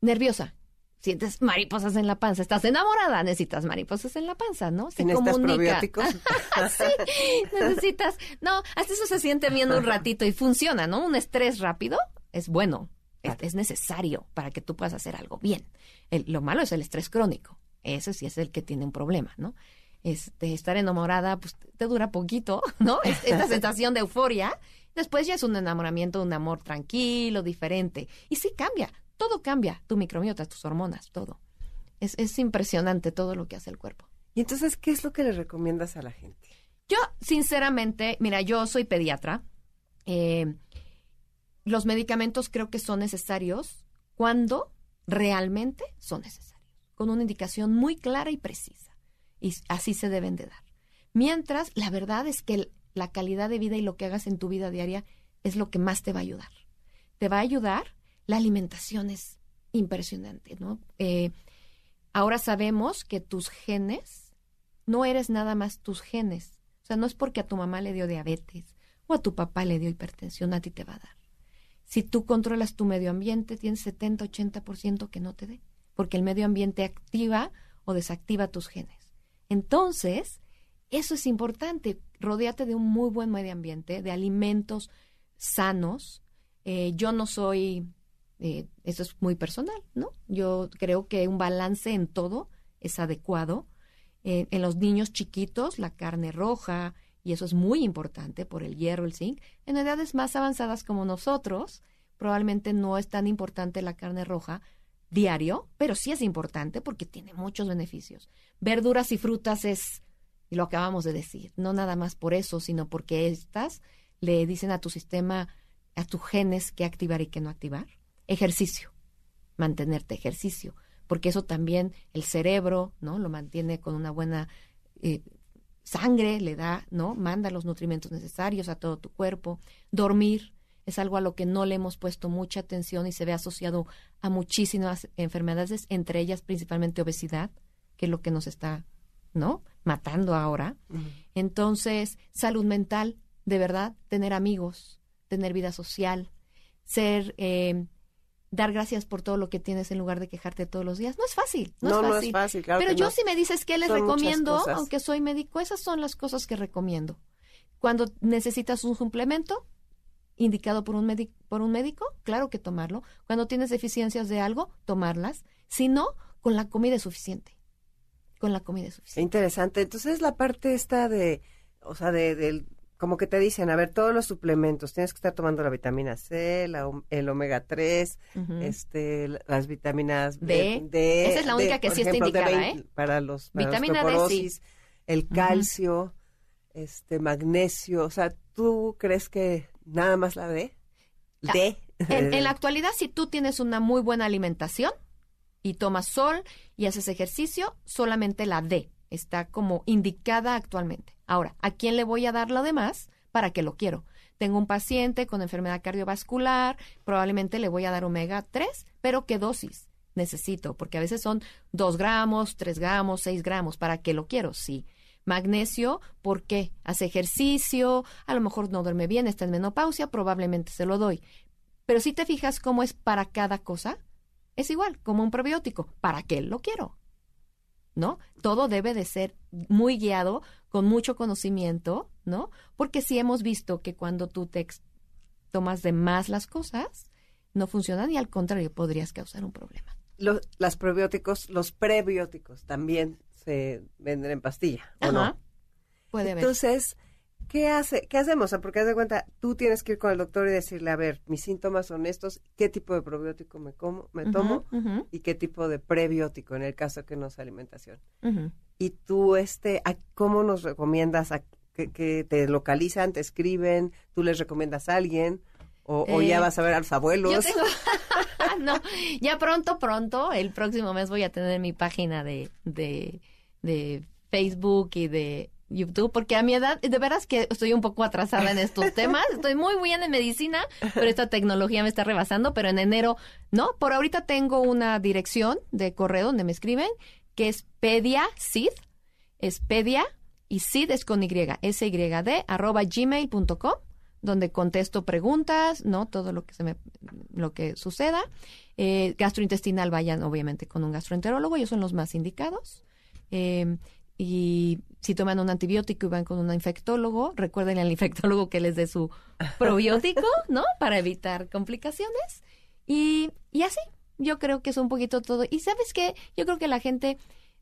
nerviosa, sientes mariposas en la panza, estás enamorada, necesitas mariposas en la panza, ¿no? Se ¿En estas comunica. probióticos? [laughs] sí, necesitas, no, hasta eso se siente bien un ratito y funciona, ¿no? Un estrés rápido es bueno, es, es necesario para que tú puedas hacer algo bien. El- lo malo es el estrés crónico, ese sí es el que tiene un problema, ¿no? Este, estar enamorada, pues te dura poquito, ¿no? Es- Esta [laughs] sensación de euforia, después ya es un enamoramiento, un amor tranquilo, diferente. Y sí cambia, todo cambia, tu microbiota, tus hormonas, todo. Es, es impresionante todo lo que hace el cuerpo. Y entonces, ¿qué es lo que le recomiendas a la gente? Yo, sinceramente, mira, yo soy pediatra. eh, los medicamentos creo que son necesarios cuando realmente son necesarios, con una indicación muy clara y precisa. Y así se deben de dar. Mientras, la verdad es que el- la calidad de vida y lo que hagas en tu vida diaria es lo que más te va a ayudar. Te va a ayudar, la alimentación es impresionante, ¿no? Eh, ahora sabemos que tus genes no eres nada más tus genes. O sea, no es porque a tu mamá le dio diabetes o a tu papá le dio hipertensión, a ti te va a dar. Si tú controlas tu medio ambiente, tienes 70-80% que no te dé, porque el medio ambiente activa o desactiva tus genes. Entonces, eso es importante, rodeate de un muy buen medio ambiente, de alimentos sanos. Eh, yo no soy, eh, eso es muy personal, ¿no? Yo creo que un balance en todo es adecuado. Eh, en los niños chiquitos, la carne roja, y eso es muy importante por el hierro, el zinc. En edades más avanzadas como nosotros, probablemente no es tan importante la carne roja diario, pero sí es importante porque tiene muchos beneficios. Verduras y frutas es y lo acabamos de decir, no nada más por eso, sino porque estas le dicen a tu sistema, a tus genes qué activar y qué no activar. Ejercicio, mantenerte ejercicio, porque eso también el cerebro, ¿no? Lo mantiene con una buena eh, sangre, le da, ¿no? Manda los nutrimentos necesarios a todo tu cuerpo. Dormir es algo a lo que no le hemos puesto mucha atención y se ve asociado a muchísimas enfermedades, entre ellas principalmente obesidad, que es lo que nos está, ¿no? Matando ahora. Entonces, salud mental, de verdad, tener amigos, tener vida social, ser, eh, dar gracias por todo lo que tienes en lugar de quejarte todos los días. No es fácil, no, No, es no es fácil. fácil, claro Pero yo no. si me dices que les Son recomiendo, aunque soy médico, esas son las cosas que recomiendo. Cuando necesitas un suplemento indicado por un, médico, por un médico, claro que tomarlo. Cuando tienes deficiencias de algo, tomarlas. Si no, con la comida es suficiente. Con la comida suficiente. interesante. Entonces, la parte esta de, o sea, de, del como que te dicen, a ver, todos los suplementos, tienes que estar tomando la vitamina C, la el omega 3, Ujú. este, la- las vitaminas D. D, Esa es la D, única que sí está indicada, D20 ¿eh? Para los para Vitamina D, sí. osteoporosis, el calcio, este, magnesio, o sea, ¿tú crees que nada más la D? D. En, en la [laughs] actualidad, si tú tienes una muy buena alimentación y tomas sol y haces ejercicio, solamente la D está como indicada actualmente. Ahora, ¿a quién le voy a dar lo demás? ¿Para qué lo quiero? Tengo un paciente con enfermedad cardiovascular, probablemente le voy a dar omega 3, pero ¿qué dosis necesito? Porque a veces son 2 gramos, 3 gramos, 6 gramos. ¿Para qué lo quiero? Sí. Magnesio, ¿por qué? Hace ejercicio, a lo mejor no duerme bien, está en menopausia, probablemente se lo doy. Pero si te fijas cómo es para cada cosa, es igual, como un probiótico. ¿Para qué lo quiero? ¿No? Todo debe de ser muy guiado, con mucho conocimiento, ¿no? Porque sí hemos visto que cuando tú te tomas de más las cosas, no funcionan y al contrario, podrías causar un problema. Los, las probióticos, los prebióticos también se venden en pastilla, ¿o no? Puede haber. Entonces, ¿qué hace? ¿Qué hacemos? O sea, porque haz de cuenta, tú tienes que ir con el doctor y decirle, a ver, mis síntomas son estos, ¿qué tipo de probiótico me como, me tomo? Y qué tipo de prebiótico en el caso que no sea alimentación. Y tú, este, ¿a- ¿cómo nos recomiendas a que, que te localizan, te escriben, tú les recomiendas a alguien? O, o ya Eh, vas a ver a los abuelos. Yo tengo... [laughs] [laughs] no, ya pronto, pronto, el próximo mes voy a tener mi página de, de, de Facebook y de YouTube, porque a mi edad, de veras que estoy un poco atrasada en estos temas, [laughs] estoy muy bien en medicina, pero esta tecnología me está rebasando, pero en enero, no, por ahorita tengo una dirección de correo donde me escriben, que es pediacid, es pedia, y sid es con Y, S-Y-D, arroba gmail.com, donde contesto preguntas, ¿no? Todo lo que se me, lo que suceda. Eh, gastrointestinal, vayan obviamente con un gastroenterólogo, ellos son los más indicados. Eh, y si toman un antibiótico y van con un infectólogo, recuerden al infectólogo que les dé su probiótico, [laughs] ¿no? Para evitar complicaciones. Y, y así, yo creo que es un poquito todo. Y sabes qué, yo creo que la gente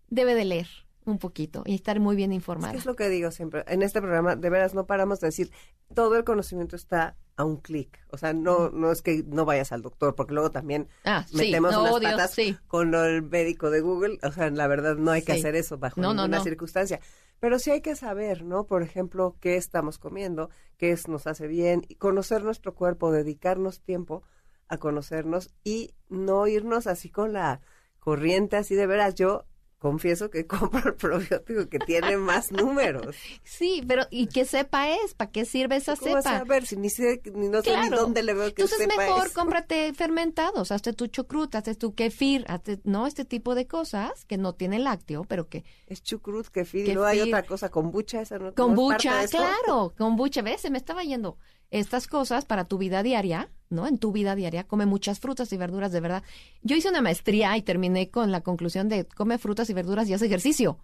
debe de leer un poquito y estar muy bien Es informada. que es lo que digo siempre. En este programa, de veras, no paramos de decir, todo el conocimiento está a un clic. O sea, no, no es que no vayas al doctor, porque luego también Ah, sí, metemos no, unas Dios, patas sí. con el médico de Google. O sea, la verdad no hay que Sí. hacer eso bajo No, no, ninguna no. circunstancia. Pero sí hay que saber, ¿no? Por ejemplo, qué estamos comiendo, qué es, nos hace bien, y conocer nuestro cuerpo, dedicarnos tiempo a conocernos y no irnos así con la corriente, así de veras. Yo confieso que [laughs] compro el probiótico que tiene más números. Sí, pero ¿y qué cepa es? ¿Para qué sirve esa ¿Cómo vas cepa? a ver si ni sé, ni no sé ni dónde le veo que Entonces mejor eso? cómprate fermentados, hazte tu chucrut, hazte tu kefir, hazte, no este tipo de cosas que no tienen lácteo, pero que Es chucrut, kefir, y Kefir. luego hay otra cosa, kombucha, esa no, no es parte kombucha, de esto? claro, kombucha, ves, se me estaba yendo. Estas cosas para tu vida diaria, ¿no? En tu vida diaria come muchas frutas y verduras de verdad. Yo hice una maestría y terminé con la conclusión de come frutas y verduras y haz ejercicio.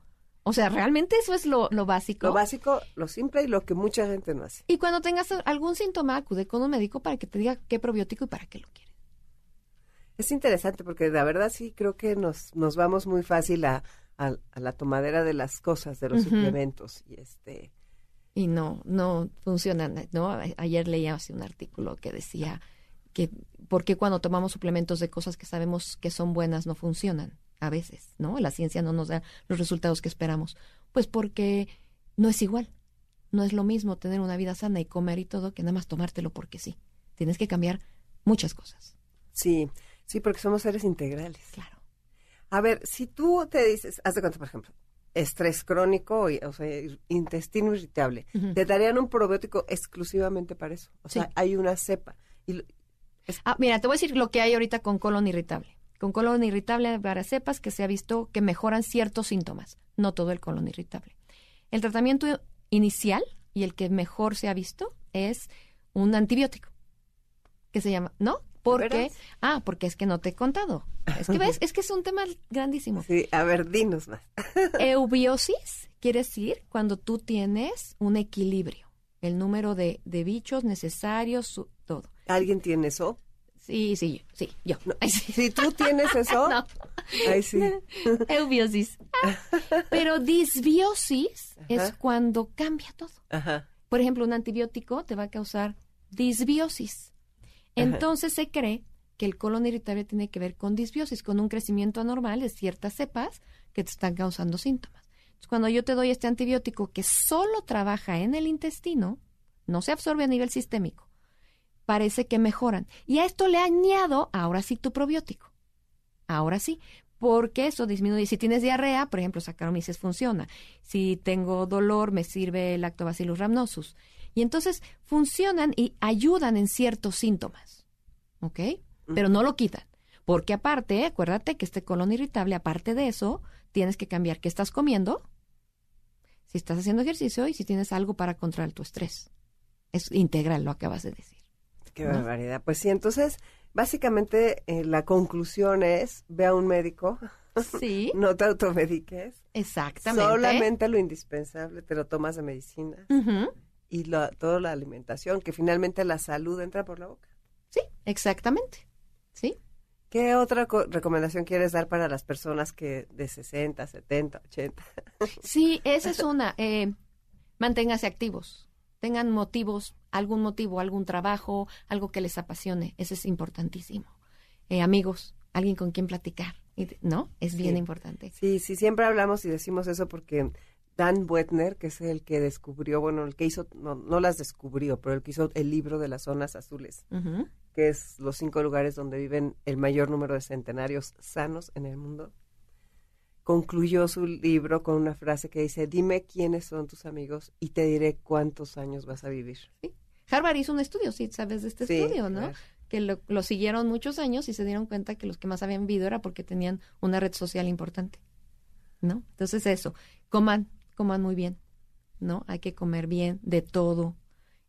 O sea, realmente eso es lo, lo básico. Lo básico, lo simple y lo que mucha gente no hace. y cuando tengas algún síntoma, acude con un médico para que te diga qué probiótico y para qué lo quieres. Es interesante porque la verdad sí creo que nos, nos vamos muy fácil a, a- a la tomadera de las cosas, de los suplementos. Y este, y no, no funcionan, ¿no? Ayer leía así un artículo que decía que por qué cuando tomamos suplementos de cosas que sabemos que son buenas no funcionan a veces, ¿no? La ciencia no nos da los resultados que esperamos. Pues porque no es igual. No es lo mismo tener una vida sana y comer y todo que nada más tomártelo porque sí. Tienes que cambiar muchas cosas. sí, sí, porque somos seres integrales. Claro. A ver, si tú te dices, haz de cuenta, por ejemplo, estrés crónico, y- o sea, intestino irritable, te darían un probiótico exclusivamente para eso. O sea, hay una cepa. Y Ah, mira, te voy a decir lo que hay ahorita con colon irritable. Con colon irritable hay varias cepas que se ha visto que mejoran ciertos síntomas, no todo el colon irritable. El tratamiento inicial y el que mejor se ha visto es un antibiótico que se llama, ¿no? Porque ah, porque es que no te he contado. Es que ves, [laughs] es que es un tema grandísimo. sí, a ver, dinos más. [laughs] Eubiosis quiere decir cuando tú tienes un equilibrio, el número de, de bichos necesarios, su- todo. ¿Alguien tiene eso? Sí, sí, sí, yo. Ay, sí. Si tú tienes eso, [laughs] No. ahí sí. [laughs] Eubiosis. Pero disbiosis es cuando cambia todo. Ajá. Por ejemplo, un antibiótico te va a causar disbiosis. Entonces se cree que el colon irritable tiene que ver con disbiosis, con un crecimiento anormal de ciertas cepas que te están causando síntomas. Entonces, cuando yo te doy este antibiótico que solo trabaja en el intestino, no se absorbe a nivel sistémico, parece que mejoran. Y a esto le añado ahora sí tu probiótico. Ahora sí, porque eso disminuye. Si tienes diarrea, por ejemplo, Saccharomyces funciona. Si tengo dolor, me sirve Lactobacillus rhamnosus. Y entonces funcionan y ayudan en ciertos síntomas. ¿Ok? Pero no lo quitan. Porque aparte, acuérdate que este colon irritable, aparte de eso, tienes que cambiar qué estás comiendo, si estás haciendo ejercicio y si tienes algo para controlar tu estrés. Es integral, lo acabas de decir. Qué barbaridad. Pues sí, entonces, básicamente eh, la conclusión es, ve a un médico, Sí, [laughs] no te automediques, exactamente. solamente lo indispensable te lo tomas de medicina y lo- toda la alimentación, que finalmente la salud entra por la boca. Sí, exactamente. Sí. ¿Qué otra co- recomendación quieres dar para las personas que de 60, 70, 80? Sí, esa es [laughs] una. Eh, manténganse activos. Tengan motivos, algún motivo, algún trabajo, algo que les apasione. Eso es importantísimo. Eh, amigos, alguien con quien platicar. ¿No? Es bien Sí. importante. Sí, sí, siempre hablamos y decimos eso porque Dan Buettner, que es el que descubrió, bueno, el que hizo, no, no las descubrió, pero el que hizo el libro de las zonas azules, que es los cinco lugares donde viven el mayor número de centenarios sanos en el mundo, concluyó su libro con una frase que dice, dime quiénes son tus amigos y te diré cuántos años vas a vivir. Harvard hizo un estudio, sí, sabes de este Sí, estudio, ¿no? claro. Que lo, lo siguieron muchos años y se dieron cuenta que los que más habían vivido era porque tenían una red social importante, ¿no? Entonces eso, coman, coman muy bien, ¿no? Hay que comer bien, de todo,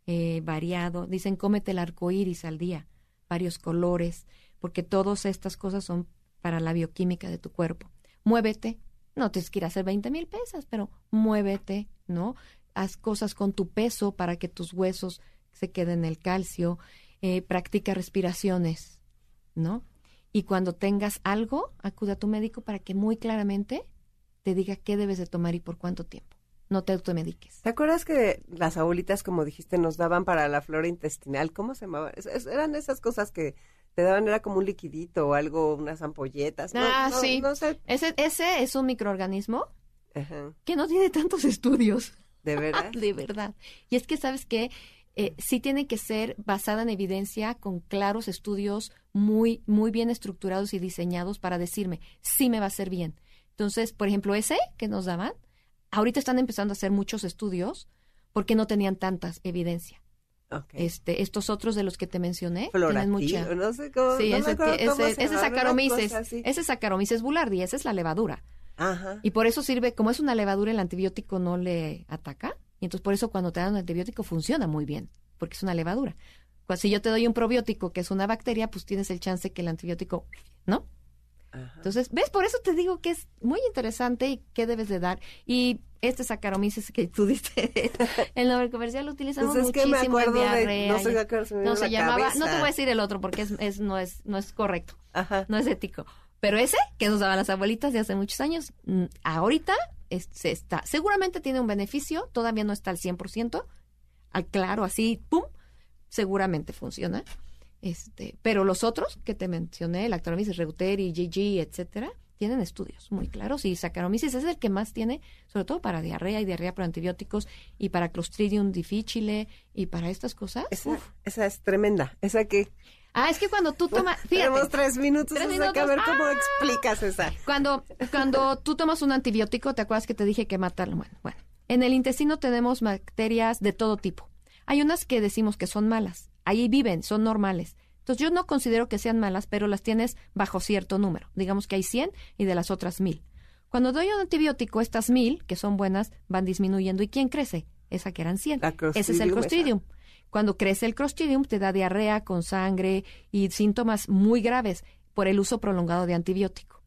eh, variado. Dicen, cómete el arco iris al día, varios colores, porque todas estas cosas son para la bioquímica de tu cuerpo. Muévete, no tienes que ir a hacer 20 mil pesas, pero muévete, ¿no? Haz cosas con tu peso para que tus huesos se queden el calcio, eh, practica respiraciones, ¿no? Y cuando tengas algo, acude a tu médico para que muy claramente te diga qué debes de tomar y por cuánto tiempo. No te automediques. ¿Te acuerdas que las abuelitas, como dijiste, nos daban para la flora intestinal? ¿Cómo se llamaban? Eran esas cosas que te daban, era como un liquidito o algo, unas ampolletas. Ah, no- sí. No sé. Ese, ese es un microorganismo Ajá. que no tiene tantos [laughs] estudios. ¿De veras? [laughs] De verdad. Y es que, ¿sabes qué? Eh, sí tiene que ser basada en evidencia, con claros estudios muy, muy bien estructurados y diseñados para decirme, sí me va a hacer bien. Entonces, por ejemplo, ese que nos daban, ahorita están empezando a hacer muchos estudios porque no tenían tantas evidencia. Este, estos otros de los que te mencioné Floratil, tienen mucha. no sé cómo. Sí, no me ese, ese, cómo se ese cosa así. ese Saccharomyces boulardii, esa es la levadura. Ajá. Y por eso sirve, como es una levadura, el antibiótico no le ataca. Y entonces por eso cuando te dan un antibiótico funciona muy bien, porque es una levadura. Pues, si yo te doy un probiótico que es una bacteria, pues tienes el chance que el antibiótico, ¿no? Ajá. Entonces, ¿ves? Por eso te digo que es muy interesante y qué debes de dar. Y este Saccharomyces que tú diste, [laughs] el nombre comercial lo utilizamos Pues es que me muchísimo en acuerdo de- no sé no se la llamaba, no te voy a decir el otro porque es, es- no es no es correcto Ajá. no es ético. Pero ese que nos daban las abuelitas de hace muchos años, mm, ahorita es- se está, seguramente tiene un beneficio, todavía no está al 100%, al claro, así, pum, seguramente funciona. Este, pero los otros que te mencioné, el Actoromyces reuteri, GG, etcétera, tienen estudios muy claros y Saccharomyces es el que más tiene, sobre todo para diarrea y diarrea por antibióticos y para Clostridium difficile y para estas cosas. Esa, Uf. esa es tremenda. Esa que. Ah, es que cuando tú tomas, Tenemos tres minutos. Tres a minutos. ver cómo ¡Ah! explicas esa. Cuando, cuando [laughs] tú tomas un antibiótico, ¿te acuerdas que te dije que matarlo? Bueno, bueno, en el intestino tenemos bacterias de todo tipo. Hay unas que decimos que son malas. Ahí viven, son normales. Entonces yo no considero que sean malas, pero las tienes bajo cierto número. Digamos que hay 100 y de las otras 1000. Cuando doy un antibiótico, estas 1000, que son buenas, van disminuyendo. ¿Y quién crece? Esa que eran 100. La Ese es el Clostridium, Clostridium. Cuando crece el Clostridium, te da diarrea con sangre y síntomas muy graves por el uso prolongado de antibiótico.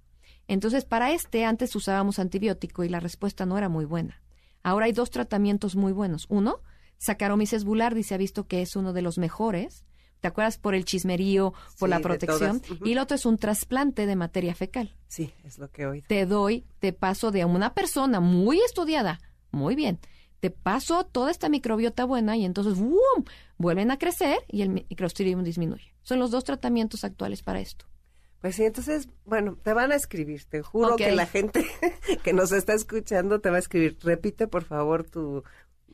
Entonces, para este antes usábamos antibiótico y la respuesta no era muy buena. Ahora hay dos tratamientos muy buenos. Uno, Saccharomyces boulardii se ha visto que es uno de los mejores. ¿Te acuerdas? Por el chismerío, por Sí, la protección. Y el otro es un trasplante de materia fecal. Sí, es lo que oído. Te doy, te paso de una persona muy estudiada, muy bien, te paso toda esta microbiota buena y entonces ¡boom! vuelven a crecer y el microstridium disminuye. Son los dos tratamientos actuales para esto. Pues sí, entonces, bueno, te van a escribir. Te juro que la gente [laughs] que nos está escuchando te va a escribir. Repite, por favor, tu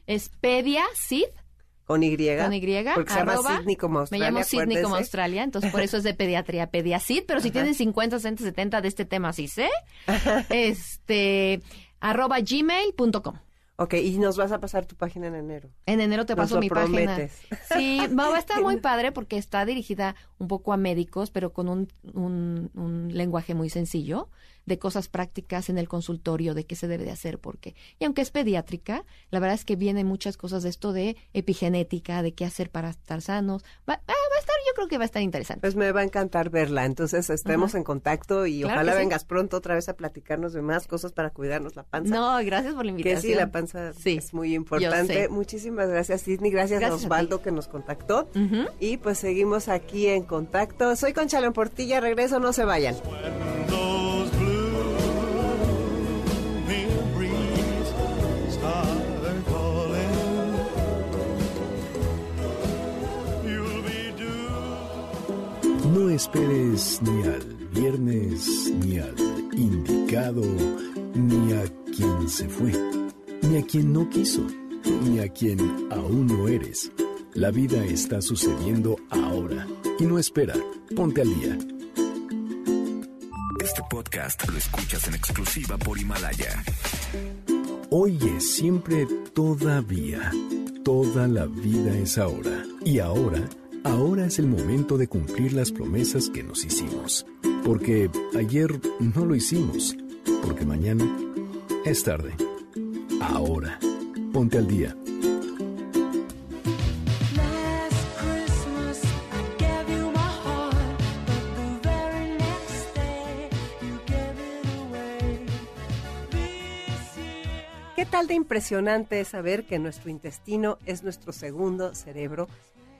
Es PediaCid con Y. con Y, Porque se llama arroba- Sydney como Me Australia. llamo Sydney como. Australia, entonces por eso es de pediatría, pediacid, pero si tienen 50, 60, 70 de este tema, sí sé. Este, arroba gmail.com. Ok, y nos vas a pasar tu página en enero. En enero te Nos paso lo mi página. prometes. Sí, va, va a estar muy [laughs] padre porque está dirigida un poco a médicos, pero con un, un, un lenguaje muy sencillo, de cosas prácticas en el consultorio, de qué se debe de hacer, porque, y aunque es pediátrica, la verdad es que vienen muchas cosas de esto de epigenética, de qué hacer para estar sanos. Va, va a estar, yo creo que va a estar interesante. Pues me va a encantar verla. Entonces estemos en contacto y Claro ojalá que sí. vengas pronto otra vez a platicarnos de más cosas para cuidarnos la panza. No, gracias por la Que invitación. sí, la panza Sí, es muy importante. Muchísimas gracias, Sidney. Gracias, Gracias a Osvaldo que nos contactó. Y pues seguimos aquí en contacto. Soy Concha León Portilla. Regreso, no se vayan. No esperes ni al viernes, ni al indicado, ni a quien se fue, ni a quien no quiso, ni a quien aún no eres. La vida está sucediendo ahora y no espera. Ponte al día. Este podcast lo escuchas en exclusiva por Himalaya. Hoy es siempre todavía. Toda la vida es ahora. Y ahora, ahora es el momento de cumplir las promesas que nos hicimos. Porque ayer no lo hicimos. Porque mañana es tarde. Ahora, ponte al día. ¿Qué tal de impresionante es saber que nuestro intestino es nuestro segundo cerebro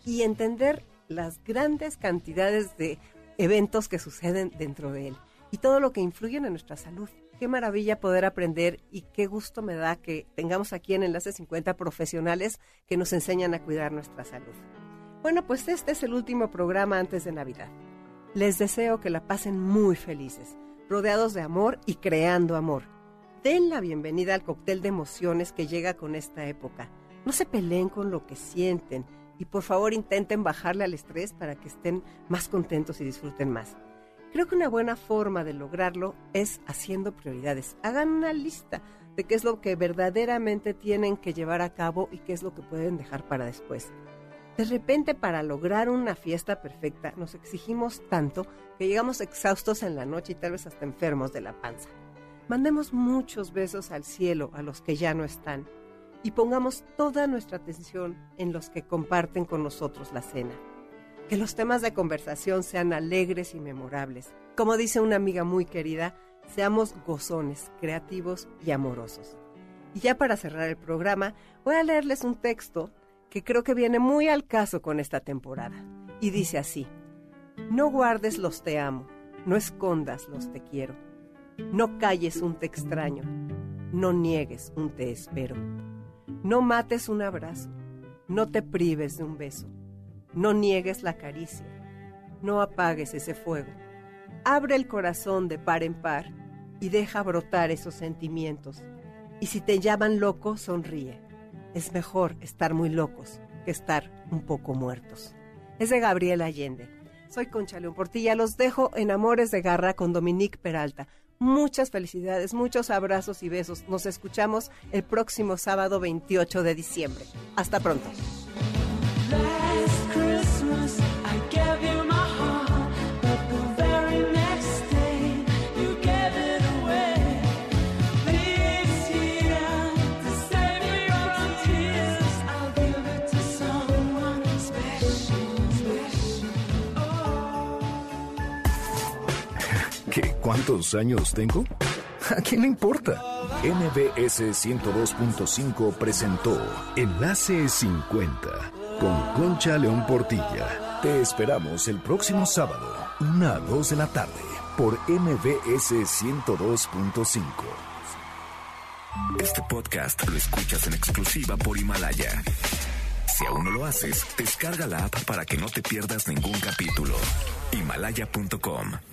y entender las grandes cantidades de eventos que suceden dentro de él y todo lo que influyen en nuestra salud? Qué maravilla poder aprender y qué gusto me da que tengamos aquí en Enlace 50 profesionales que nos enseñan a cuidar nuestra salud. Bueno, pues este es el último programa antes de Navidad. Les deseo que la pasen muy felices, rodeados de amor y creando amor. Den la bienvenida al cóctel de emociones que llega con esta época. No se peleen con lo que sienten y por favor intenten bajarle al estrés para que estén más contentos y disfruten más. Creo que una buena forma de lograrlo es haciendo prioridades. Hagan una lista de qué es lo que verdaderamente tienen que llevar a cabo y qué es lo que pueden dejar para después. De repente, para lograr una fiesta perfecta, nos exigimos tanto que llegamos exhaustos en la noche y tal vez hasta enfermos de la panza. Mandemos muchos besos al cielo a los que ya no están y pongamos toda nuestra atención en los que comparten con nosotros la cena. Que los temas de conversación sean alegres y memorables. Como dice una amiga muy querida, seamos gozones, creativos y amorosos. Y ya para cerrar el programa, voy a leerles un texto que creo que viene muy al caso con esta temporada. Y dice así, no guardes los te amo, no escondas los te quiero, no calles un te extraño, no niegues un te espero, no mates un abrazo, no te prives de un beso, no niegues la caricia, no apagues ese fuego, abre el corazón de par en par y deja brotar esos sentimientos. Y si te llaman loco, sonríe. Es mejor estar muy locos que estar un poco muertos. Es de Gabriel Allende. Soy Concha León Portilla. Los dejo en Amores de Garra con Dominique Peralta. Muchas felicidades, muchos abrazos y besos. Nos escuchamos el próximo sábado 28 de diciembre. Hasta pronto. ¿Cuántos años tengo? ¿A quién le importa? NBS 102.5 presentó Enlace 50 con Concha León Portilla. Te esperamos el próximo sábado, 1 a 2 de la tarde, por NBS 102.5. Este podcast lo escuchas en exclusiva por Himalaya. Si aún no lo haces, descarga la app para que no te pierdas ningún capítulo. Himalaya.com